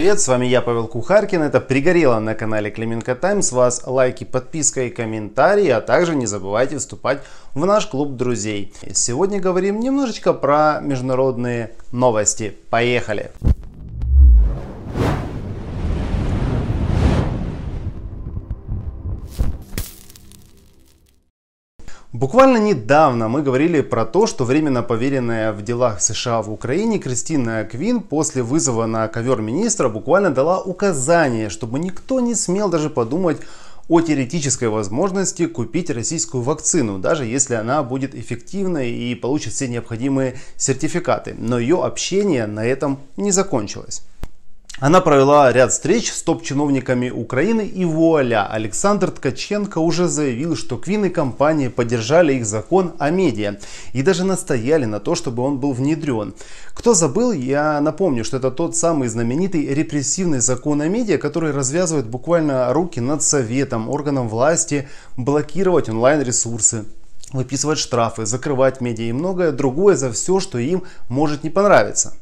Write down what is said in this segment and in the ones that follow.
Привет, с вами я, Павел Кухаркин. Это «Пригорело» на канале Клименко Тайм. Вас лайки, подписка и комментарии, а также не забывайте вступать в наш клуб друзей. Сегодня говорим немножечко про международные новости. Поехали! Буквально недавно мы говорили про то, что временно поверенная в делах США в Украине Кристина Квин после вызова на ковер министра буквально дала указание, чтобы никто не смел даже подумать о теоретической возможности купить российскую вакцину, даже если она будет эффективной и получит все необходимые сертификаты. Но ее общение на этом не закончилось. Она провела ряд встреч с топ-чиновниками Украины и вуаля, Александр Ткаченко уже заявил, что Квин и компания поддержали их закон о медиа и даже настояли на то, чтобы он был внедрен. Кто забыл, я напомню, что это тот самый знаменитый репрессивный закон о медиа, который развязывает буквально руки над советом, органам власти, блокировать онлайн-ресурсы, выписывать штрафы, закрывать медиа и многое другое за все, что им может не понравиться.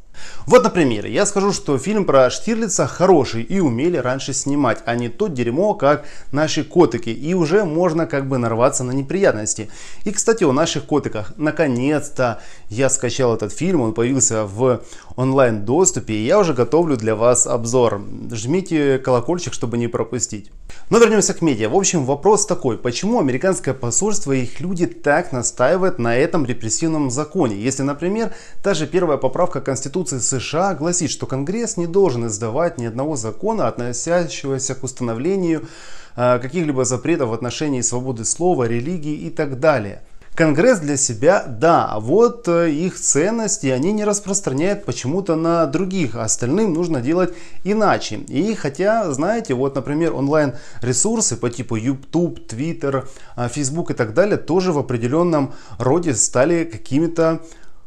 Вот, например, я скажу, что фильм про Штирлица хороший и умели раньше снимать, а не то дерьмо, как наши котики. И уже можно как бы нарваться на неприятности. И, кстати, о наших котиках. Наконец-то я скачал этот фильм, он появился в онлайн доступе, и я уже готовлю для вас обзор. Жмите колокольчик, чтобы не пропустить. Но вернемся к медиа. В общем, вопрос такой. Почему американское посольство и их люди так настаивают на этом репрессивном законе? Если, например, та же первая поправка Конституции США гласит, что Конгресс не должен издавать ни одного закона, относящегося к установлению э, каких-либо запретов в отношении свободы слова, религии и так далее. Конгресс для себя, да, вот э, их ценности они не распространяют почему-то на других, а остальным нужно делать иначе. И хотя, знаете, вот, например, онлайн-ресурсы по типу YouTube, Twitter, э, Facebook и так далее тоже в определенном роде стали какими-то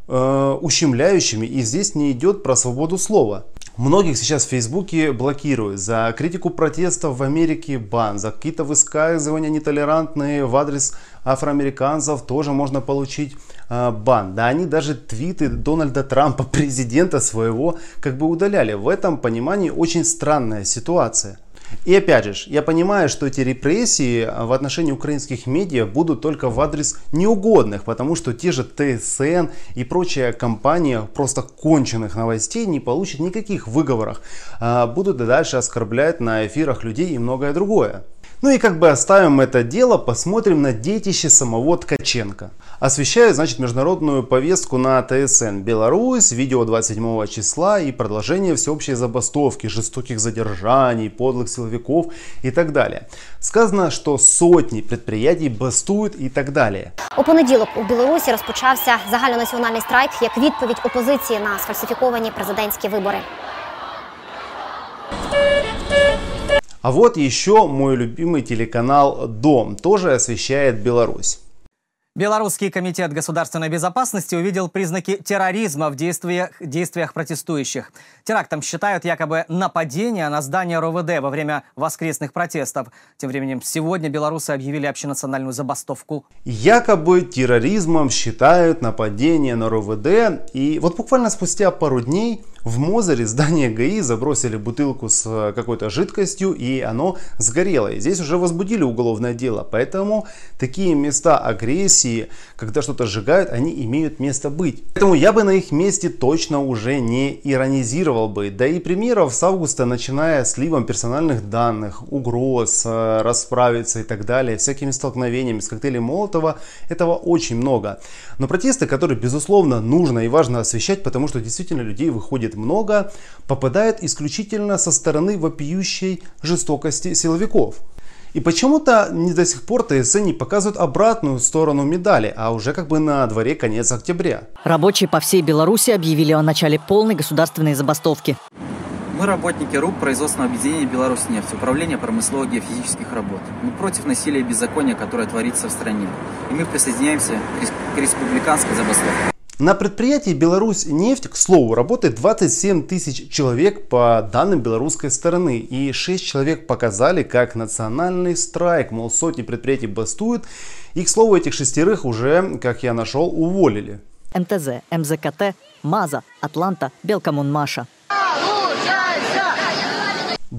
э, ущемляющими, и здесь не идет про свободу слова. Многих сейчас в Фейсбуке блокируют за критику протестов в Америке бан, за какие-то высказывания нетолерантные в адрес афроамериканцев тоже можно получить э, бан. Да они даже твиты Дональда Трампа, президента своего, как бы удаляли. В этом понимании очень странная ситуация. И опять же, я понимаю, что эти репрессии в отношении украинских медиа будут только в адрес неугодных, потому что те же ТСН и прочая компания просто конченых новостей не получат никаких выговоров, а будут дальше оскорблять на эфирах людей и многое другое. Ну и как бы оставим это дело, посмотрим на детище самого Ткаченко. Освещает, значит, международную повестку на ТСН. Беларусь, видео 27 числа и продолжение всеобщей забастовки, жестоких задержаний, подлых силовиков и так далее. Сказано, що сотні предприятий бастують і так далі. У понеділок у Білорусі розпочався загальнонаціональний страйк як відповідь опозиції на сфальсифіковані президентські вибори. А вот еще мой любимый телеканал «Дом» тоже освещает Беларусь. Белорусский комитет государственной безопасности увидел признаки терроризма в действиях, действиях протестующих. Терактом считают якобы нападение на здание РОВД во время воскресных протестов. Тем временем сегодня белорусы объявили общенациональную забастовку. Якобы терроризмом считают нападение на РОВД. И вот буквально спустя пару дней в Мозере здание ГАИ забросили бутылку с э, какой-то жидкостью и оно сгорело. И здесь уже возбудили уголовное дело. Поэтому такие места агрессии, когда что-то сжигают, они имеют место быть. Поэтому я бы на их месте точно уже не иронизировал бы. Да и примеров с августа, начиная с сливом персональных данных, угроз, э, расправиться и так далее, всякими столкновениями с коктейлем Молотова, этого очень много. Но протесты, которые, безусловно, нужно и важно освещать, потому что действительно людей выходит много, попадает исключительно со стороны вопиющей жестокости силовиков. И почему-то не до сих пор ТСН не показывают обратную сторону медали, а уже как бы на дворе конец октября. Рабочие по всей Беларуси объявили о начале полной государственной забастовки. Мы работники РУП производственного объединения «Беларусь нефть», управления промысловых геофизических работ. Мы против насилия и беззакония, которое творится в стране. И мы присоединяемся к республиканской забастовке. На предприятии Беларусь нефть, к слову, работает 27 тысяч человек по данным белорусской стороны. И 6 человек показали, как национальный страйк, мол, сотни предприятий бастуют. И, к слову, этих шестерых уже, как я нашел, уволили. МТЗ, МЗКТ, МАЗа, Атланта, Белкомунмаша.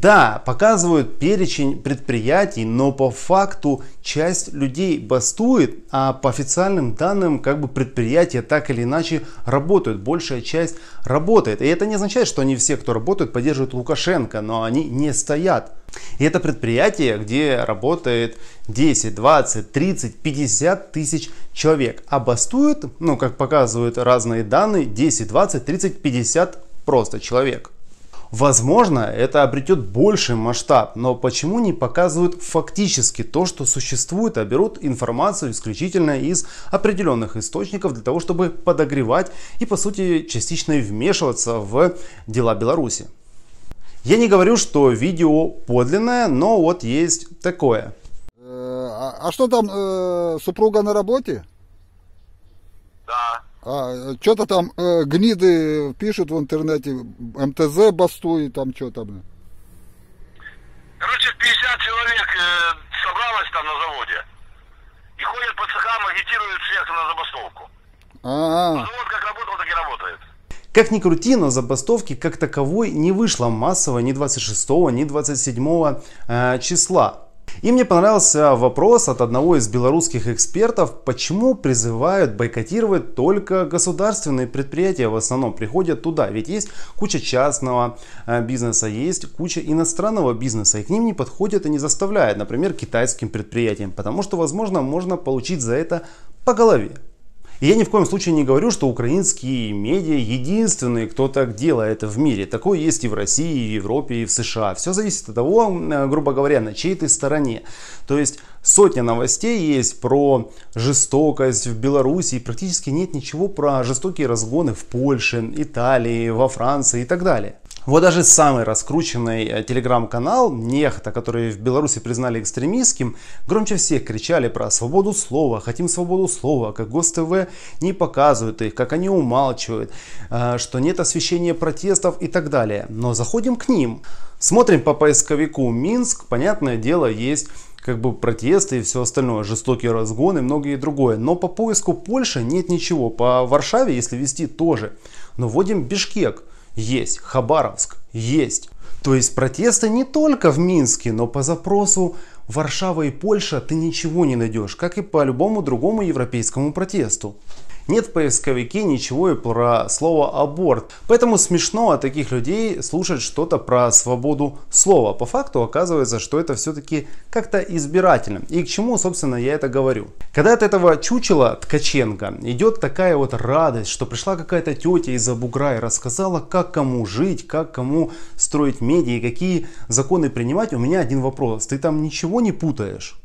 Да, показывают перечень предприятий, но по факту часть людей бастует, а по официальным данным как бы предприятия так или иначе работают. Большая часть работает. И это не означает, что они все, кто работают, поддерживают Лукашенко, но они не стоят. И это предприятие, где работает 10, 20, 30, 50 тысяч человек. А бастуют, ну как показывают разные данные, 10, 20, 30, 50 просто человек. Возможно, это обретет больший масштаб, но почему не показывают фактически то, что существует, а берут информацию исключительно из определенных источников для того, чтобы подогревать и по сути частично вмешиваться в дела Беларуси. Я не говорю, что видео подлинное, но вот есть такое. Э, а, а что там, э, супруга на работе? Да. А, что-то там э, гниды пишут в интернете, МТЗ бастует, там что там. Короче, 50 человек э, собралось там на заводе. И ходят по цехам, агитируют всех на забастовку. А, Завод как работал, так и работает. Как ни крути, но забастовки как таковой не вышло массово ни 26, ни 27 э, числа. И мне понравился вопрос от одного из белорусских экспертов, почему призывают бойкотировать только государственные предприятия в основном приходят туда. Ведь есть куча частного э, бизнеса, есть куча иностранного бизнеса, и к ним не подходят и не заставляют, например, китайским предприятиям, потому что, возможно, можно получить за это по голове. И я ни в коем случае не говорю, что украинские медиа единственные, кто так делает в мире. Такое есть и в России, и в Европе, и в США. Все зависит от того, э, грубо говоря, на чьей ты стороне. То есть сотня новостей есть про жестокость в Беларуси, практически нет ничего про жестокие разгоны в Польше, Италии, во Франции и так далее. Вот даже самый раскрученный э, телеграм-канал Нехта, который в Беларуси признали экстремистским, громче всех кричали про свободу слова, хотим свободу слова, как ГосТВ не показывают их, как они умалчивают, э, что нет освещения протестов и так далее. Но заходим к ним, смотрим по поисковику Минск, понятное дело, есть как бы протесты и все остальное, жестокие разгоны многое другое. Но по поиску Польши нет ничего. По Варшаве, если вести, тоже. Но вводим Бишкек есть, Хабаровск есть. То есть протесты не только в Минске, но по запросу Варшава и Польша ты ничего не найдешь, как и по любому другому европейскому протесту. Нет в поисковике ничего и про слово аборт. Поэтому смешно от таких людей слушать что-то про свободу слова. По факту оказывается, что это все-таки как-то избирательно. И к чему, собственно, я это говорю. Когда от этого чучела Ткаченко идет такая вот радость, что пришла какая-то тетя из-за бугра и рассказала, как кому жить, как кому строить медиа, какие законы принимать, у меня один вопрос. Ты там ничего не путаешь?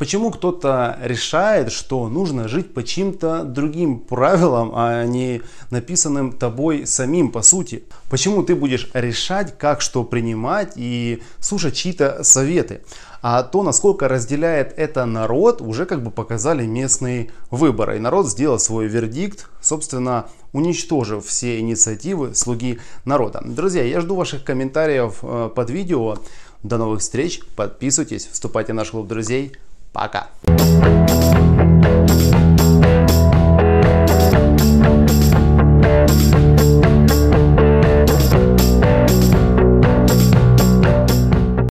Почему кто-то решает, что нужно жить по чьим-то другим правилам, а не написанным тобой самим по сути? Почему ты будешь решать, как что принимать и слушать чьи-то советы? А то, насколько разделяет это народ, уже как бы показали местные выборы. И народ сделал свой вердикт, собственно, уничтожив все инициативы слуги народа. Друзья, я жду ваших комментариев э, под видео. До новых встреч, подписывайтесь, вступайте в наш клуб друзей. Пока.